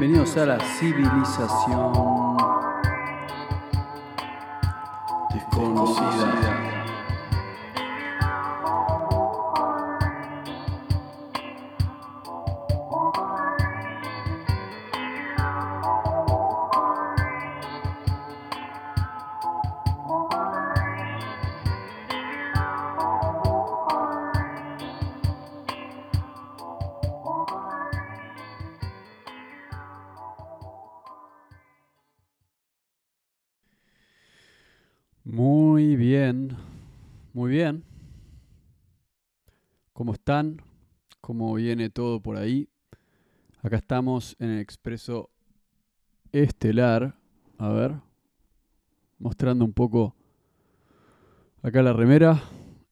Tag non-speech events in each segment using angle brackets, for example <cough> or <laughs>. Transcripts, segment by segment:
Bienvenidos a la civilización todo por ahí? Acá estamos en el Expreso Estelar. A ver, mostrando un poco acá la remera.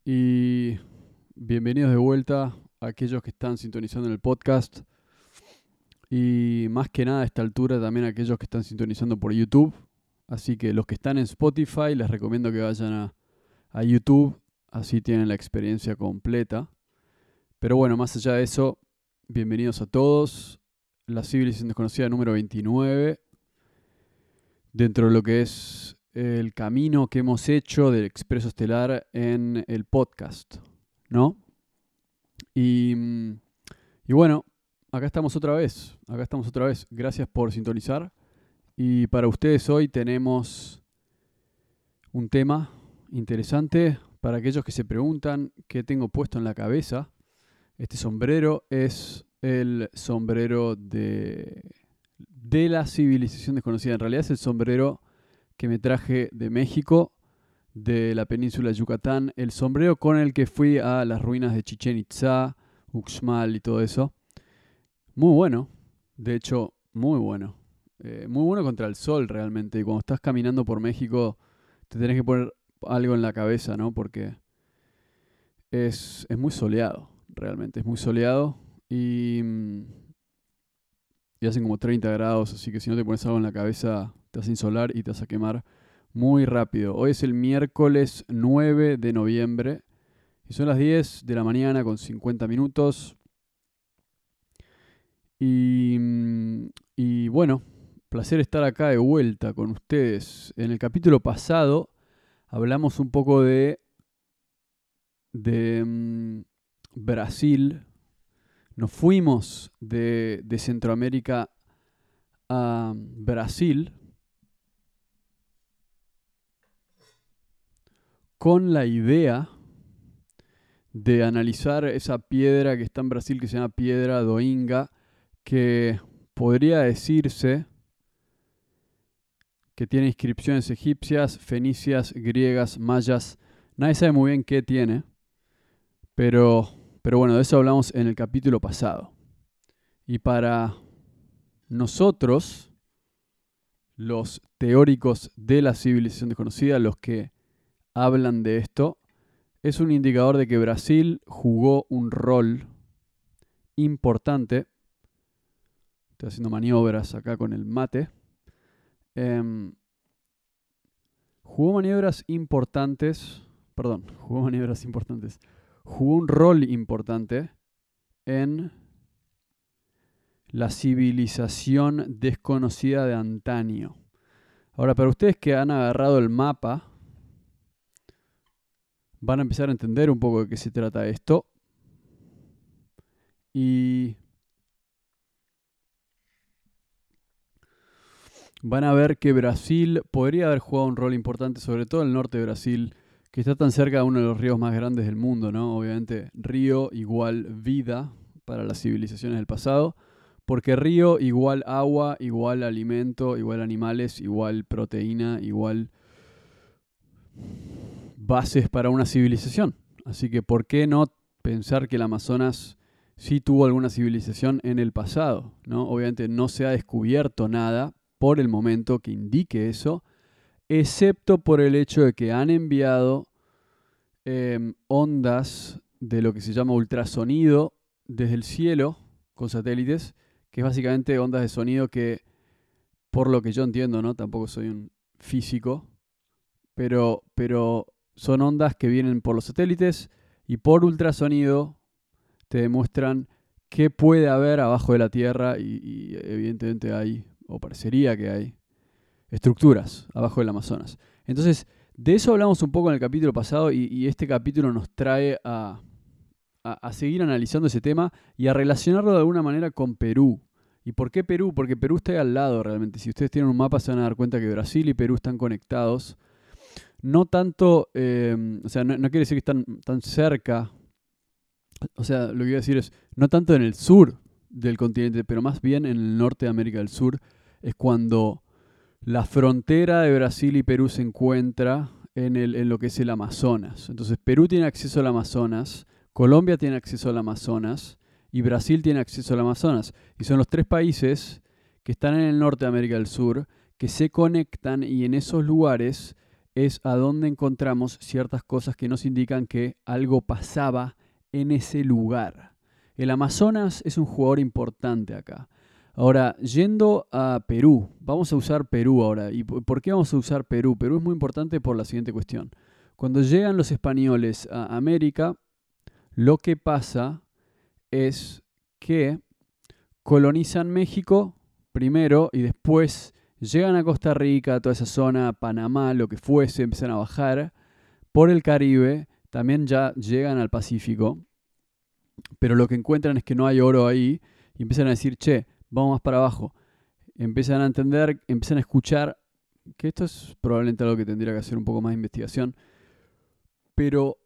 Y bienvenidos de vuelta a aquellos que están sintonizando en el podcast. Y más que nada a esta altura también a aquellos que están sintonizando por YouTube. Así que los que están en Spotify les recomiendo que vayan a, a, YouTube, así tienen la experiencia completa. Pero bueno, más allá de eso, bienvenidos a todos. La civilización desconocida número 29, dentro de lo que es el camino que hemos hecho del Expreso Estelar en el podcast, ¿no? Y, y bueno, acá estamos otra vez, acá estamos otra vez. Gracias por sintonizar. Y para ustedes hoy tenemos un tema interesante para aquellos que se preguntan qué tengo puesto en la cabeza. Este sombrero es el sombrero de, de la civilización desconocida. En realidad es el sombrero que me traje de México, de la península de Yucatán, el sombrero con el que fui a las ruinas de Chichen Itza, Uxmal y todo eso. Muy bueno, de hecho, muy bueno. Eh, muy bueno contra el sol realmente. Y cuando estás caminando por México, te tenés que poner algo en la cabeza, ¿no? Porque es, es muy soleado, realmente. Es muy soleado. Y, y hacen como 30 grados, así que si no te pones algo en la cabeza, te vas a insolar y te vas a quemar muy rápido. Hoy es el miércoles 9 de noviembre. Y son las 10 de la mañana con 50 minutos. Y, y bueno, placer estar acá de vuelta con ustedes. En el capítulo pasado hablamos un poco de, de um, Brasil. Nos fuimos de, de, Centroamérica a Brasil con la idea de analizar esa piedra que está en Brasil que se llama piedra doinga, que podría decirse que tiene inscripciones egipcias, fenicias, griegas, mayas. Nadie sabe muy bien qué tiene, pero, pero bueno, de eso hablamos en el capítulo pasado. Y para nosotros, los teóricos de la civilización desconocida, los que hablan de esto, es un indicador de que Brasil jugó un rol importante. Estoy haciendo maniobras acá con el mate. Eh, jugó maniobras importantes, perdón, jugó maniobras importantes, jugó un rol importante en la civilización desconocida de antaño. Ahora, para ustedes que han agarrado el mapa, van a empezar a entender un poco de qué se trata esto. Y van a ver que Brasil podría haber jugado un rol importante, sobre todo el norte de Brasil, que está tan cerca de uno de los ríos más grandes del mundo, ¿no? Obviamente, río igual vida para las civilizaciones del pasado, porque río igual agua, igual alimento, igual animales, igual proteína, igual bases para una civilización. Así que, ¿por qué no pensar que el Amazonas sí tuvo alguna civilización en el pasado? ¿no? Obviamente no se ha descubierto nada, por el momento que indique eso, excepto por el hecho de que han enviado eh, ondas de lo que se llama ultrasonido desde el cielo con satélites, que es básicamente ondas de sonido que, por lo que yo entiendo, ¿no? Tampoco soy un físico, pero, pero son ondas que vienen por los satélites y por ultrasonido te demuestran qué puede haber abajo de la Tierra y, evidentemente hay, o parecería que hay, estructuras abajo del Amazonas. Entonces, de eso hablamos un poco en el capítulo pasado y, este capítulo nos trae a, a, seguir analizando ese tema y a relacionarlo de alguna manera con Perú. ¿Y por qué Perú? Porque Perú está ahí al lado realmente. Si ustedes tienen un mapa se van a dar cuenta que Brasil y Perú están conectados. No tanto, eh, o sea, no, no, quiere decir que están tan cerca o sea, lo que voy a decir es, no tanto en el sur del continente, pero más bien en el norte de América del Sur, es cuando la frontera de Brasil y Perú se encuentra en, lo que es el Amazonas. Entonces, Perú tiene acceso al Amazonas, Colombia tiene acceso al Amazonas y Brasil tiene acceso al Amazonas. Y son los tres países que están en el norte de América del Sur que se conectan y en esos lugares es a donde encontramos ciertas cosas que nos indican que algo pasaba en ese lugar. El Amazonas es un jugador importante acá. Ahora, yendo a Perú, vamos a usar Perú ahora. ¿Y por qué vamos a usar Perú? Perú es muy importante por la siguiente cuestión. Cuando llegan los españoles a América, lo que pasa es que colonizan México primero y después llegan a Costa Rica, toda esa zona, Panamá, lo que fuese, empiezan a bajar por el Caribe también ya llegan al Pacífico, pero lo que encuentran es que no hay oro ahí y empiezan a decir, che, vamos más para abajo. Empiezan a entender, empiezan a escuchar, que esto es probablemente algo que tendría que hacer un poco más de investigación, pero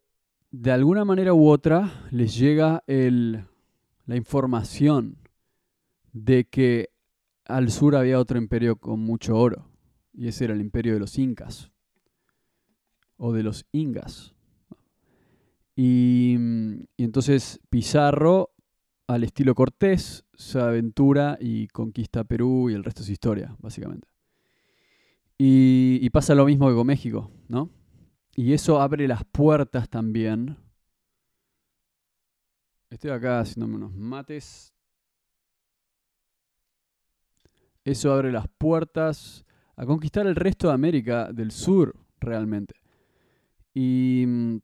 de alguna manera u otra les llega el, la información de que al sur había otro imperio con mucho oro, y ese era el imperio de los incas, o de los ingas. Mm, y, entonces Pizarro, al estilo Cortés, se aventura y conquista Perú y el resto es historia, básicamente. Y, pasa lo mismo que con México, ¿no? Y eso abre las puertas también. Estoy acá haciéndome unos mates. Eso abre las puertas a conquistar el resto de América del Sur, realmente. Y mm,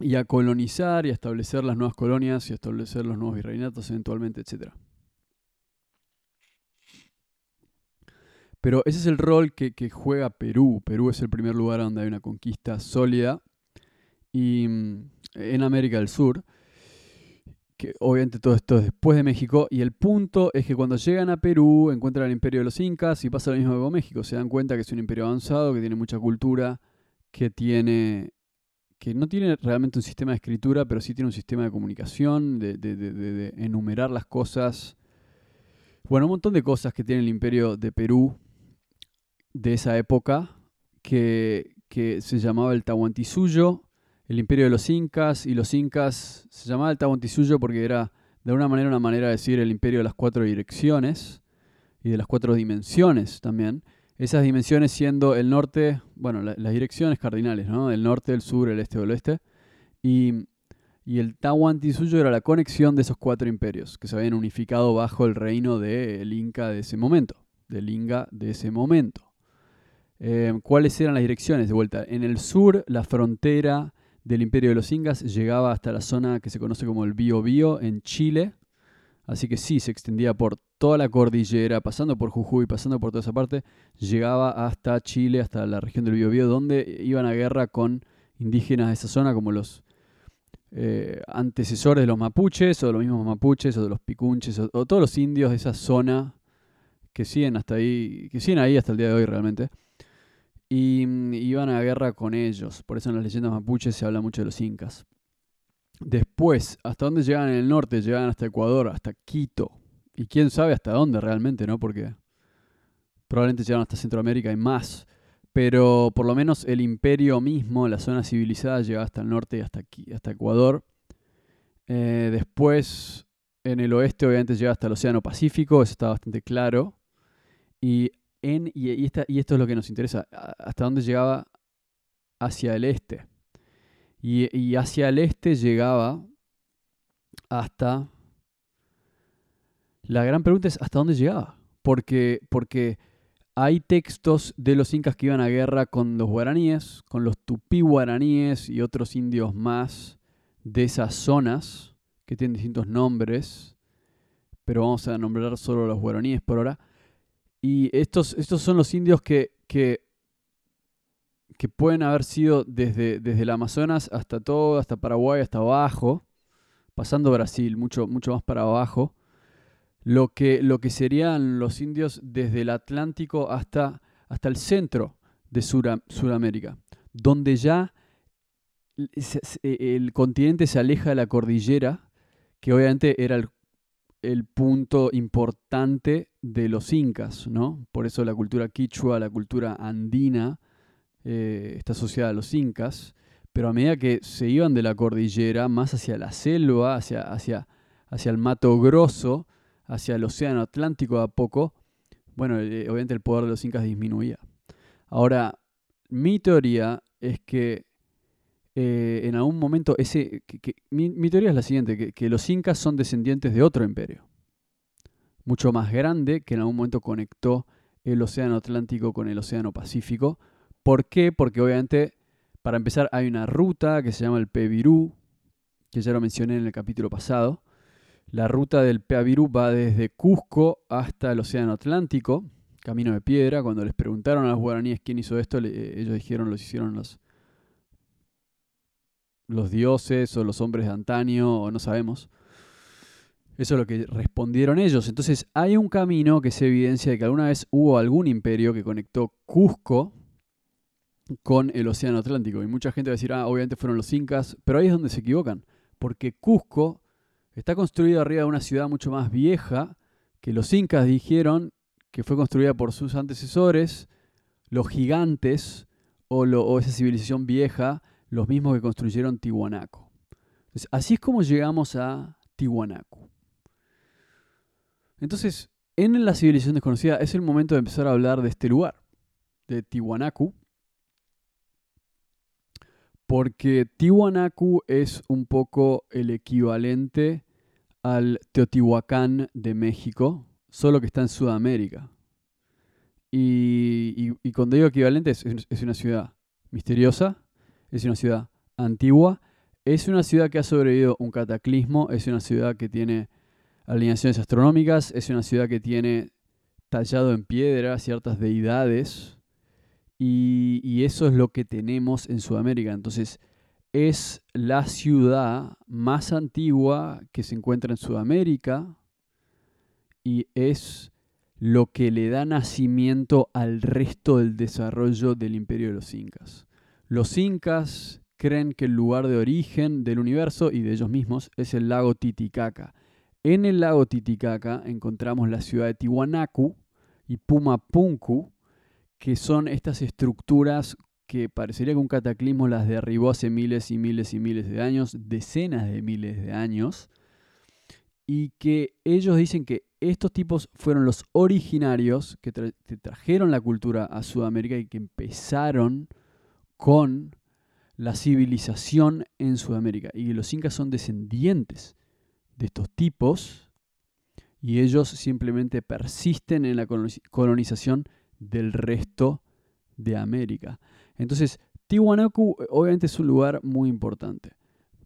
y a colonizar y a establecer las nuevas colonias y a establecer los nuevos virreinatos eventualmente, etc. Pero ese es el rol que, juega Perú. Perú es el primer lugar donde hay una conquista sólida y, mm, en América del Sur. Que obviamente todo esto es después de México. Y el punto es que cuando llegan a Perú encuentran el imperio de los incas y pasa lo mismo que con México. Se dan cuenta que es un imperio avanzado, que tiene mucha cultura, que tiene que no tiene realmente un sistema de escritura, pero sí tiene un sistema de comunicación, de, enumerar las cosas. Bueno, un montón de cosas que tiene el imperio de Perú de esa época, que, se llamaba el Tahuantinsuyo, el imperio de los incas, y los incas se llamaba el Tahuantinsuyo porque era de alguna manera una manera de decir el imperio de las cuatro direcciones y de las cuatro dimensiones también. Esas dimensiones siendo el norte, bueno, las direcciones cardinales, ¿no? El norte, el sur, el este, el oeste. Y, y el Tahuantinsuyo era la conexión de esos cuatro imperios que se habían unificado bajo el reino del Inca de ese momento, del Inca de ese momento. Eh, ¿Cuáles eran las direcciones? De vuelta, en el sur, la frontera del imperio de los Incas llegaba hasta la zona que se conoce como el Biobío en Chile. Así que sí, se extendía por toda la cordillera, pasando por Jujuy, pasando por toda esa parte, llegaba hasta Chile, hasta la región del Biobío, donde iban a guerra con indígenas de esa zona, como los eh, antecesores de los mapuches, o de los mismos mapuches, o de los picunches, o, todos los indios de esa zona que siguen hasta ahí, que siguen ahí hasta el día de hoy realmente. Y mm, iban a guerra con ellos. Por eso en las leyendas mapuches se habla mucho de los incas. Después, ¿hasta dónde llegan en el norte? Llegan hasta Ecuador, hasta Quito. Y quién sabe hasta dónde realmente, ¿no? Porque probablemente llegaron hasta Centroamérica y más. Pero por lo menos el imperio mismo, la zona civilizada, llega hasta el norte y hasta, aquí, hasta Ecuador. Eh, después, en el oeste, obviamente, llega hasta el Océano Pacífico, eso está bastante claro. Y, en, y, esto es lo que nos interesa, hasta dónde llegaba hacia el este. Y, hacia el este llegaba hasta la gran pregunta es hasta dónde llegaba. Porque, porque hay textos de los incas que iban a guerra con los guaraníes, con los tupí guaraníes y otros indios más de esas zonas que tienen distintos nombres, pero vamos a nombrar solo los guaraníes por ahora. Y estos, estos son los indios que, que, que pueden haber sido desde, desde el Amazonas hasta todo, hasta Paraguay, hasta abajo, pasando Brasil, mucho, mucho más para abajo lo que, lo que serían los indios desde el Atlántico hasta, hasta el centro de Sudamérica, donde ya el continente se aleja de la cordillera, que obviamente era el, punto importante de los incas, ¿no? Por eso la cultura quichua, la cultura andina, eh, está asociada a los incas, pero a medida que se iban de la cordillera más hacia la selva, hacia, hacia, hacia el Mato Grosso, hacia el océano Atlántico a poco, bueno, eh, obviamente el poder de los incas disminuía. Ahora, mi teoría es que eh, en algún momento ese... mi, teoría es la siguiente, que, los incas son descendientes de otro imperio, mucho más grande, que en algún momento conectó el océano Atlántico con el océano Pacífico. ¿Por qué? Porque obviamente, para empezar, hay una ruta que se llama el Pevirú, que ya lo mencioné en el capítulo pasado, la ruta del Peavirú va desde Cusco hasta el Océano Atlántico, camino de piedra. Cuando les preguntaron a los guaraníes quién hizo esto, ellos dijeron los hicieron los, los dioses o los hombres de antaño, o no sabemos. Eso es lo que respondieron ellos. Entonces hay un camino que se evidencia de que alguna vez hubo algún imperio que conectó Cusco con el Océano Atlántico. Y mucha gente va a decir, ah, obviamente fueron los incas, pero ahí es donde se equivocan. Porque Cusco Está construido arriba de una ciudad mucho más vieja que los incas dijeron que fue construida por sus antecesores, los gigantes o, esa civilización vieja, los mismos que construyeron Tiwanaku. así es como llegamos a Tiwanaku. Entonces, en la civilización desconocida es el momento de empezar a hablar de este lugar, de Tiwanaku, porque Tiwanaku es un poco el equivalente al Teotihuacán de México, solo que está en Sudamérica. Y, cuando digo equivalente, es, una ciudad misteriosa, es una ciudad antigua, es una ciudad que ha sobrevivido un cataclismo, es una ciudad que tiene alineaciones astronómicas, es una ciudad que tiene tallado en piedra ciertas deidades, y, eso es lo que tenemos en Sudamérica. Entonces, es la ciudad más antigua que se encuentra en Sudamérica y es lo que le da nacimiento al resto del desarrollo del imperio de los incas. Los incas creen que el lugar de origen del universo y de ellos mismos es el lago Titicaca. En el lago Titicaca encontramos la ciudad de Tiwanaku y Pumapunku, que son estas estructuras que parecería que un cataclismo las derribó hace miles y miles y miles de años, decenas de miles de años, y que ellos dicen que estos tipos fueron los originarios que, trajeron la cultura a Sudamérica y que empezaron con la civilización en Sudamérica, y que los incas son descendientes de estos tipos, y ellos simplemente persisten en la colonización del resto de América. Entonces, Tiwanaku eh, obviamente es un lugar muy importante.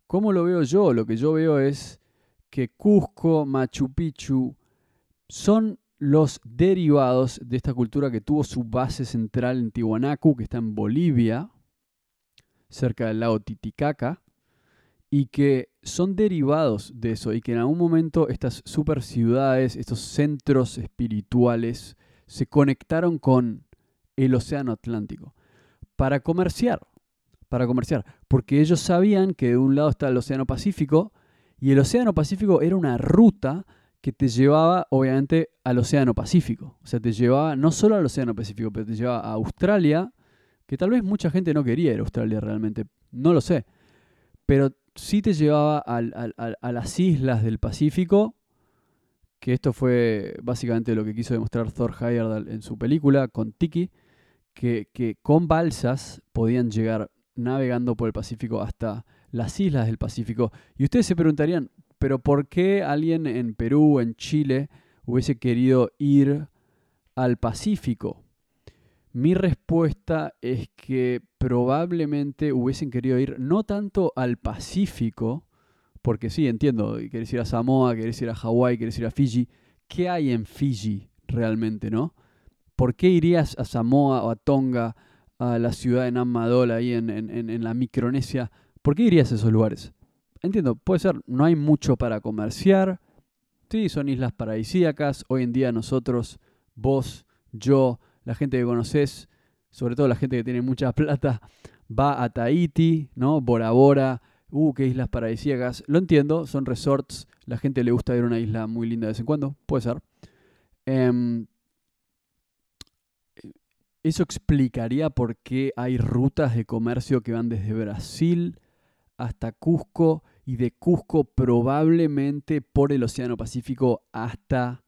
¿Cómo lo veo yo? Lo que yo veo es que Cusco, Machu Picchu son los derivados de esta cultura que tuvo su base central en Tiwanaku, que está en Bolivia, cerca del lago Titicaca, y que son derivados de eso, y que en algún momento estas super ciudades, estos centros espirituales, se conectaron con el Océano Atlántico para comerciar, para comerciar, porque ellos sabían que de un lado está el Océano Pacífico y el Océano Pacífico era una ruta que te llevaba obviamente al Océano Pacífico, o sea, te llevaba no solo al Océano Pacífico, pero te llevaba a Australia, que tal vez mucha gente no quería ir a Australia realmente, no lo sé, pero sí te llevaba a las islas del Pacífico, que esto fue básicamente lo que quiso demostrar Thor Heyerdahl en su película con Tiki, que, con balsas podían llegar navegando por el Pacífico hasta las islas del Pacífico. Y ustedes se preguntarían, pero ¿por qué alguien en Perú, en Chile, hubiese querido ir al Pacífico? Mi respuesta es que probablemente hubiesen querido ir no tanto al Pacífico, porque sí, entiendo, querés ir a Samoa, querés ir a Hawái, querés ir a Fiji. ¿Qué hay en Fiji realmente, no? ¿Por qué irías a Samoa o a Tonga, a la ciudad de Namadol, ahí en, en la Micronesia? ¿Por qué irías a esos lugares? Entiendo, puede ser, no hay mucho para comerciar. Sí, son islas paradisíacas. Hoy en día nosotros, vos, yo, la gente que conoces, sobre todo la gente que tiene mucha <laughs> plata, va a Tahiti, ¿no? Bora Bora, uh, qué islas paradisíacas. Lo entiendo, son resorts, la gente le gusta a una isla muy linda de vez en cuando, puede ser. Em, eso explicaría por qué hay rutas de comercio que van desde Brasil hasta Cusco y de Cusco probablemente por el Océano Pacífico hasta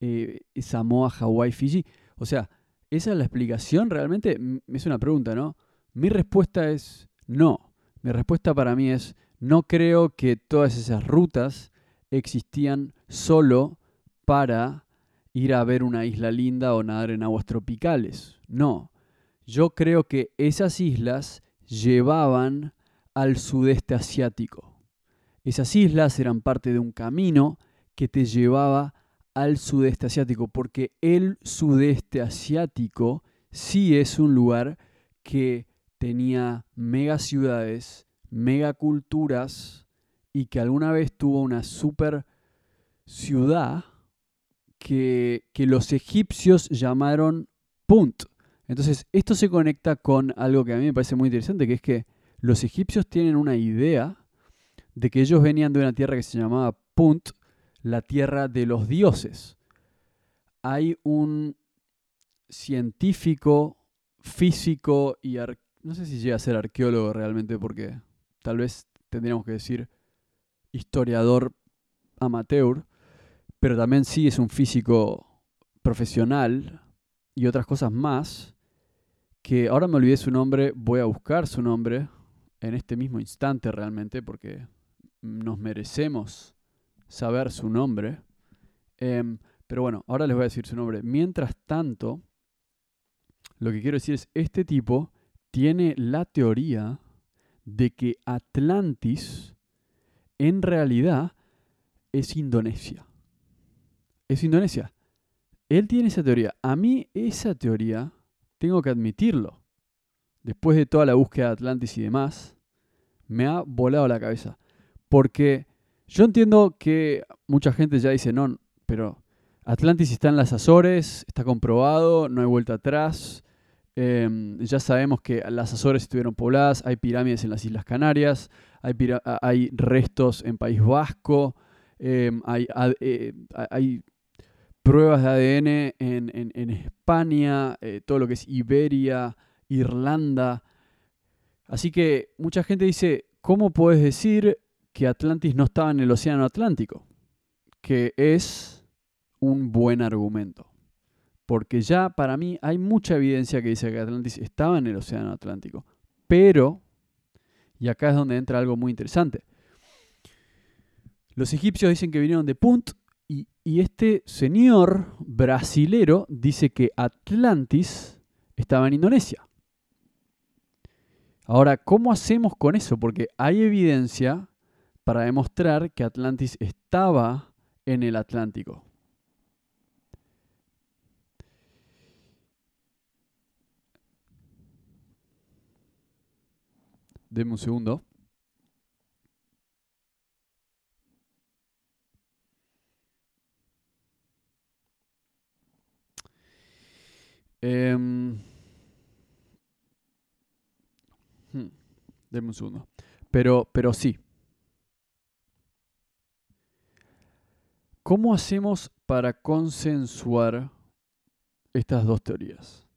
eh, Samoa, Hawái, Fiji. O sea, ¿esa es la explicación realmente? Es una pregunta, ¿no? Mi respuesta es no. Mi respuesta para mí es no creo que todas esas rutas existían solo para ir a ver una isla linda o nadar en aguas tropicales. No. Yo creo que esas islas llevaban al sudeste asiático. Esas islas eran parte de un camino que te llevaba al sudeste asiático, porque el sudeste asiático sí es un lugar que tenía mega ciudades, mega culturas y que alguna vez tuvo una super ciudad que, que los egipcios llamaron Punt. Entonces, esto se conecta con algo que a mí me parece muy interesante, que es que los egipcios tienen una idea de que ellos venían de una tierra que se llamaba Punt, la tierra de los dioses. Hay un científico, físico y no sé si llega a ser arqueólogo realmente porque tal vez tendríamos que decir historiador amateur, pero también sí es un físico profesional y otras cosas más, que ahora me olvidé su nombre, voy a buscar su nombre, en este mismo instante realmente, porque nos merecemos saber su nombre. Em, pero bueno, ahora les voy a decir su nombre. Mientras tanto, lo que quiero decir es, este tipo tiene la teoría de que Atlantis en realidad es Indonesia. Es Indonesia. Él tiene esa teoría. A mí esa teoría, tengo que admitirlo, después de toda la búsqueda de Atlantis y demás, me ha volado la cabeza. Porque yo entiendo que mucha gente ya dice, no, pero Atlantis está en las Azores, está comprobado, no hay vuelta atrás. Em, ya sabemos que las Azores estuvieron pobladas, hay pirámides en las Islas Canarias, hay, restos en País Vasco, em, eh, hay, pruebas de ADN en, España, eh, todo lo que es Iberia, Irlanda. Así que mucha gente dice, ¿cómo puedes decir que Atlantis no estaba en el Océano Atlántico? Que es un buen argumento. Porque ya para mí hay mucha evidencia que dice que Atlantis estaba en el Océano Atlántico. Pero, y acá es donde entra algo muy interesante. Los egipcios dicen que vinieron de Punt y, este señor brasilero dice que Atlantis estaba en Indonesia. Ahora, ¿cómo hacemos con eso? Porque hay evidencia para demostrar que Atlantis estaba en el Atlántico. Deme un segundo. Eh, Hmm. Un segundo. Pero, pero sí. ¿Cómo hacemos para consensuar estas dos teorías?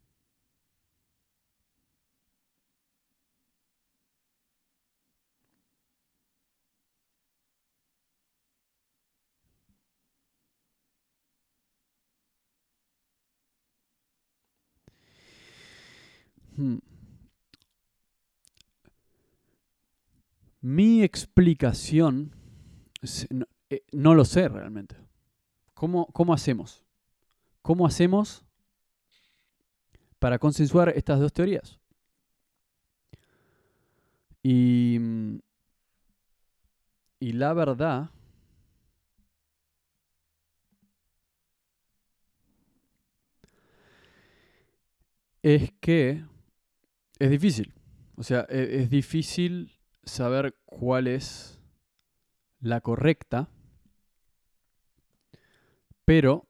Hmm. Mi explicación, eh, no, lo sé realmente. ¿Cómo, ¿Cómo hacemos? ¿Cómo hacemos para consensuar estas dos teorías. Y, y la verdad es que es difícil. O sea, e, es, difícil saber cuál es la correcta, pero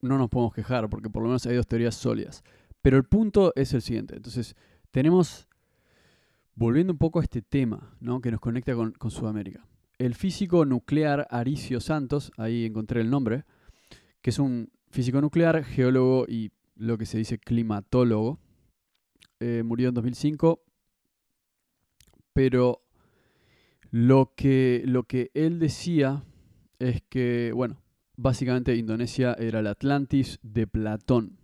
no nos podemos quejar porque por lo menos hay dos teorías sólidas. Pero el punto es el siguiente. Entonces, tenemos, volviendo un poco a este tema ¿no? que nos conecta con, con Sudamérica, el físico nuclear Aricio Santos, ahí encontré el nombre, que es un físico nuclear, geólogo y lo que se dice climatólogo. Eh, murió en 2005, pero lo que, lo que él decía es que, bueno, básicamente Indonesia era el Atlantis de Platón.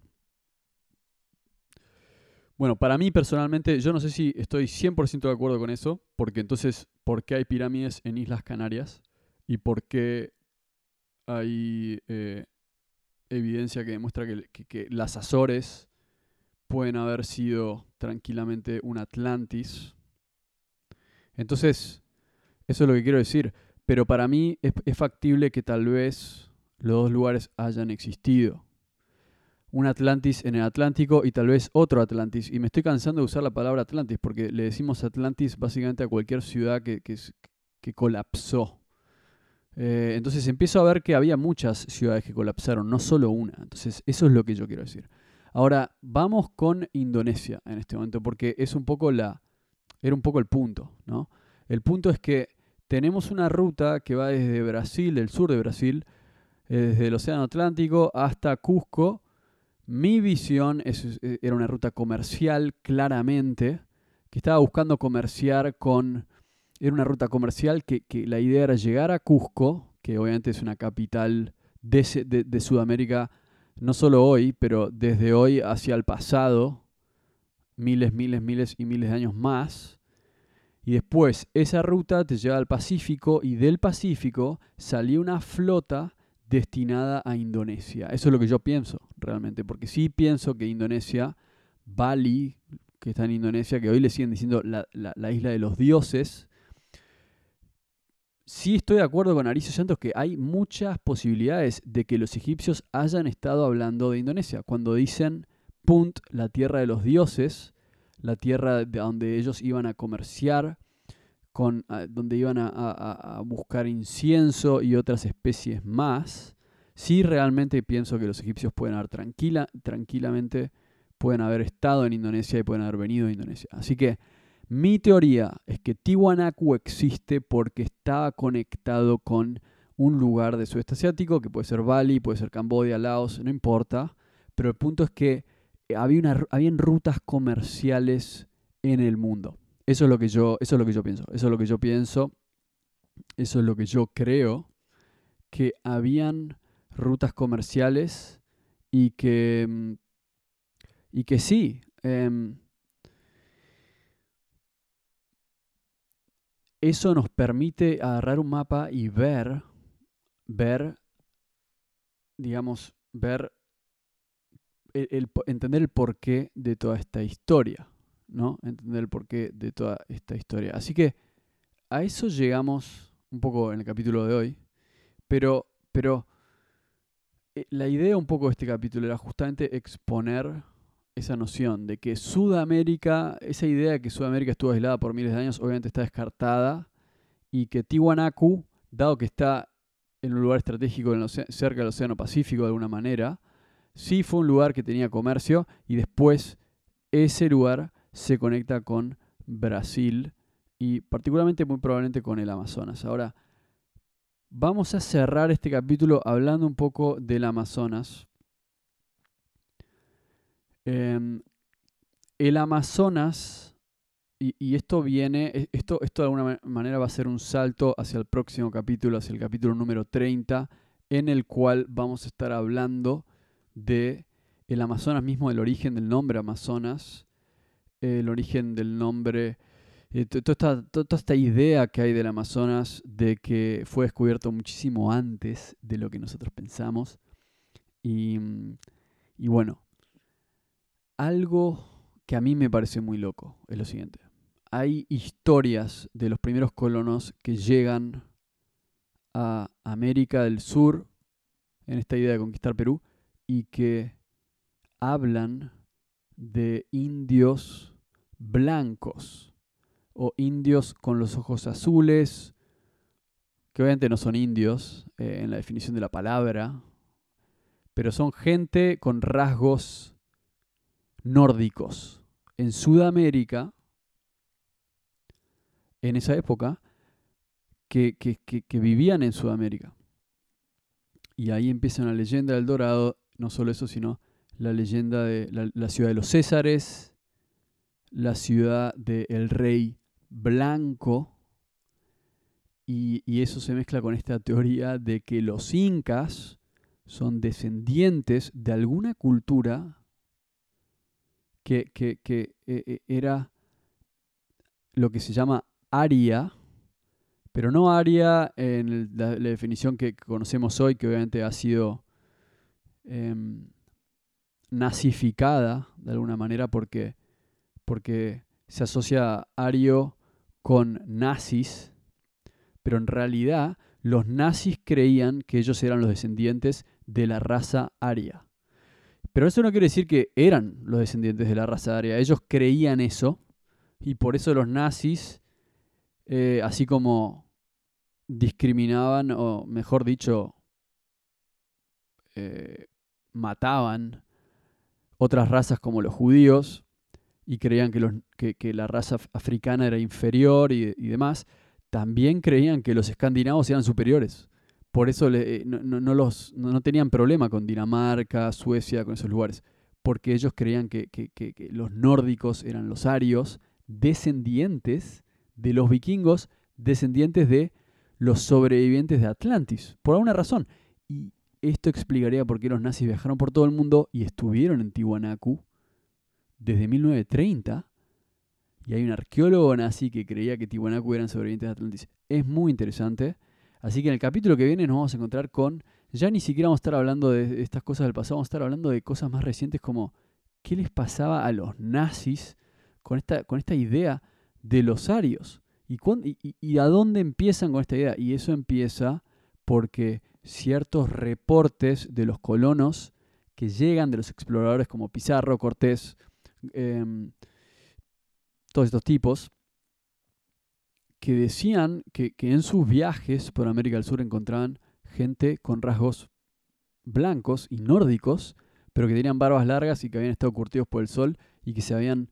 Bueno, para mí personalmente, yo no sé si estoy 100% de acuerdo con eso, porque entonces, ¿por qué hay pirámides en Islas Canarias? ¿Y por qué hay eh, evidencia que demuestra que, las Azores pueden haber sido tranquilamente un Atlantis. Entonces, eso es lo que quiero decir. Pero para mí es, factible que tal vez los dos lugares hayan existido. Un Atlantis en el Atlántico y tal vez otro Atlantis. Y me estoy cansando de usar la palabra Atlantis porque le decimos Atlantis básicamente a cualquier ciudad que, que colapsó. Eh, entonces empiezo a ver que había muchas ciudades que colapsaron, no solo una. Entonces eso es lo que yo quiero decir. Ahora, vamos con Indonesia en este momento, porque es un poco la. Era un poco el punto, ¿no? El punto es que tenemos una ruta que va desde Brasil, del sur de Brasil, eh, desde el Océano Atlántico hasta Cusco. Mi visión eh, era una ruta comercial, claramente, que estaba buscando comerciar con era una ruta comercial que, la idea era llegar a Cusco, que obviamente es una capital de, Sudamérica, no solo hoy, pero desde hoy hacia el pasado, miles, miles, miles y miles de años más. Y después esa ruta te lleva al Pacífico y del Pacífico salía una flota destinada a Indonesia. Eso es lo que yo pienso realmente, porque sí pienso que Indonesia, Bali, que está en Indonesia, que hoy le siguen diciendo la isla de los dioses, sí estoy de acuerdo con Aricio Santos que hay muchas posibilidades de que los egipcios hayan estado hablando de Indonesia. Cuando dicen Punt, la tierra de los dioses, la tierra de donde ellos iban a comerciar, con, donde iban a, buscar incienso y otras especies más, sí realmente pienso que los egipcios pueden haber tranquila, tranquilamente, pueden haber estado en Indonesia y pueden haber venido a Indonesia. Así que mi teoría es que Tiwanaku existe porque estaba conectado con un lugar de sudeste asiático, que puede ser Bali, puede ser Camboya, Laos, no importa. Pero el punto es que había una, rutas comerciales en el mundo. Eso es lo que yo, eso es lo que yo pienso. Eso es lo que yo pienso. Eso es lo que yo creo. Que habían rutas comerciales y que, mm, y que sí. Em, eso nos permite agarrar un mapa y ver, ver, digamos, ver, entender el porqué de toda esta historia, ¿no? Entender el porqué de toda esta historia. Así que a eso llegamos un poco en el capítulo de hoy, pero, pero eh, la idea un poco de este capítulo era justamente exponer esa noción de que Sudamérica, esa idea de que Sudamérica estuvo aislada por miles de años, obviamente está descartada y que Tiwanaku, dado que está en un lugar estratégico cerca del Océano Pacífico de alguna manera, sí fue un lugar que tenía comercio y después ese lugar se conecta con Brasil y particularmente muy probablemente con el Amazonas. Ahora, vamos a cerrar este capítulo hablando un poco del Amazonas Em, el Amazonas, y, esto viene, e, esto, esto de alguna manera va a ser un salto hacia el próximo capítulo, hacia el capítulo número 30, en el cual vamos a estar hablando de el Amazonas mismo, el origen del nombre Amazonas, el origen del nombre, eh, toda, toda, esta idea que hay del Amazonas de que fue descubierto muchísimo antes de lo que nosotros pensamos. Y, y bueno, algo que a mí me parece muy loco, es lo siguiente. Hay historias de los primeros colonos que llegan a América del Sur en esta idea de conquistar Perú y que hablan de indios blancos o indios con los ojos azules, que obviamente no son indios eh, en la definición de la palabra, pero son gente con rasgos nórdicos. En Sudamérica, en esa época, que, vivían en Sudamérica. Y ahí empieza una leyenda del Dorado, no solo eso, sino la leyenda de la, ciudad de los Césares, la ciudad del rey blanco, y, y, eso se mezcla con esta teoría de que los incas son descendientes de alguna cultura que, que, que eh, eh, era lo que se llama aria, pero no aria en la, definición que conocemos hoy, que obviamente ha sido em, nazificada de alguna manera porque, porque se asocia ario con nazis, pero en realidad los nazis creían que ellos eran los descendientes de la raza aria. Pero eso no quiere decir que eran los descendientes de la raza aria. Ellos creían eso y por eso los nazis, eh, así como discriminaban, o mejor dicho, eh, mataban otras razas como los judíos y creían que, los, que, la raza africana era inferior y, y demás, también creían que los escandinavos eran superiores por eso eh, no, los, no, tenían problema con Dinamarca, Suecia, con esos lugares, porque ellos creían que, los nórdicos eran los arios, descendientes de los vikingos, descendientes de los sobrevivientes de Atlantis, por alguna razón. Y esto explicaría por qué los nazis viajaron por todo el mundo y estuvieron en Tiwanaku desde 1930. Y hay un arqueólogo nazi que creía que Tiwanaku eran sobrevivientes de Atlantis. Es muy interesante. Así que en el capítulo que viene nos vamos a encontrar con, ya ni siquiera vamos a estar hablando de estas cosas del pasado, vamos a estar hablando de cosas más recientes como qué les pasaba a los nazis con esta, con esta idea de los arios. ¿Y, a dónde empiezan con esta idea? Y eso empieza porque ciertos reportes de los colonos que llegan de los exploradores como Pizarro, Cortés, em, todos estos tipos, que decían que, en sus viajes por América del Sur encontraban gente con rasgos blancos y nórdicos, pero que tenían barbas largas y que habían estado curtidos por el sol y que se habían,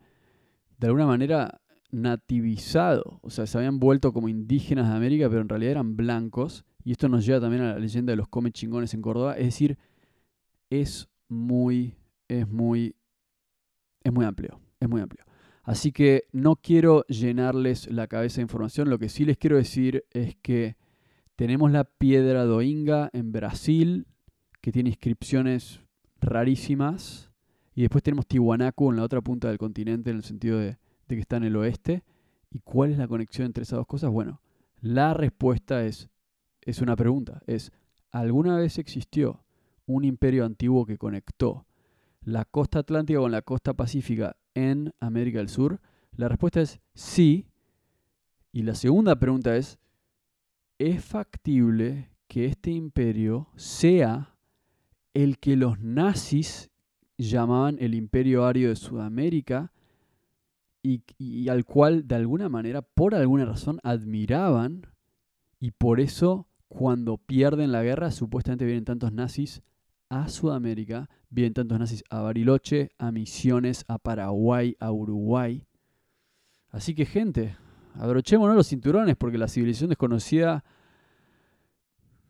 de alguna manera, nativizado, o sea, se habían vuelto como indígenas de América, pero en realidad eran blancos. Y esto nos lleva también a la leyenda de los come chingones en Córdoba. Es decir, es muy, es muy, es muy amplio, es muy amplio. Así que no quiero llenarles la cabeza de información, lo que sí les quiero decir es que tenemos la piedra doinga en Brasil, que tiene inscripciones rarísimas, y después tenemos Tiwanaku en la otra punta del continente, en el sentido de, que está en el oeste. ¿Y cuál es la conexión entre esas dos cosas? Bueno, la respuesta es, es una pregunta, es, ¿alguna vez existió un imperio antiguo que conectó la costa atlántica con la costa pacífica en América del Sur? La respuesta es sí. Y la segunda pregunta es, ¿es factible que este imperio sea el que los nazis llamaban el imperio ario de Sudamérica y, al cual de alguna manera, por alguna razón, admiraban y por eso cuando pierden la guerra supuestamente vienen tantos nazis a Sudamérica, vienen tantos nazis a Bariloche, a Misiones, a Paraguay, a Uruguay. Así que gente, abrochémonos los cinturones porque la civilización desconocida,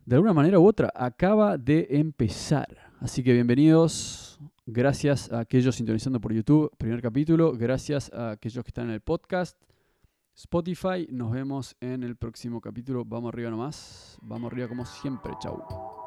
de alguna manera u otra, acaba de empezar. Así que bienvenidos, gracias a aquellos sintonizando por YouTube, primer capítulo, gracias a aquellos que están en el podcast. Spotify, nos vemos en el próximo capítulo. Vamos arriba nomás. Vamos arriba como siempre. Chau.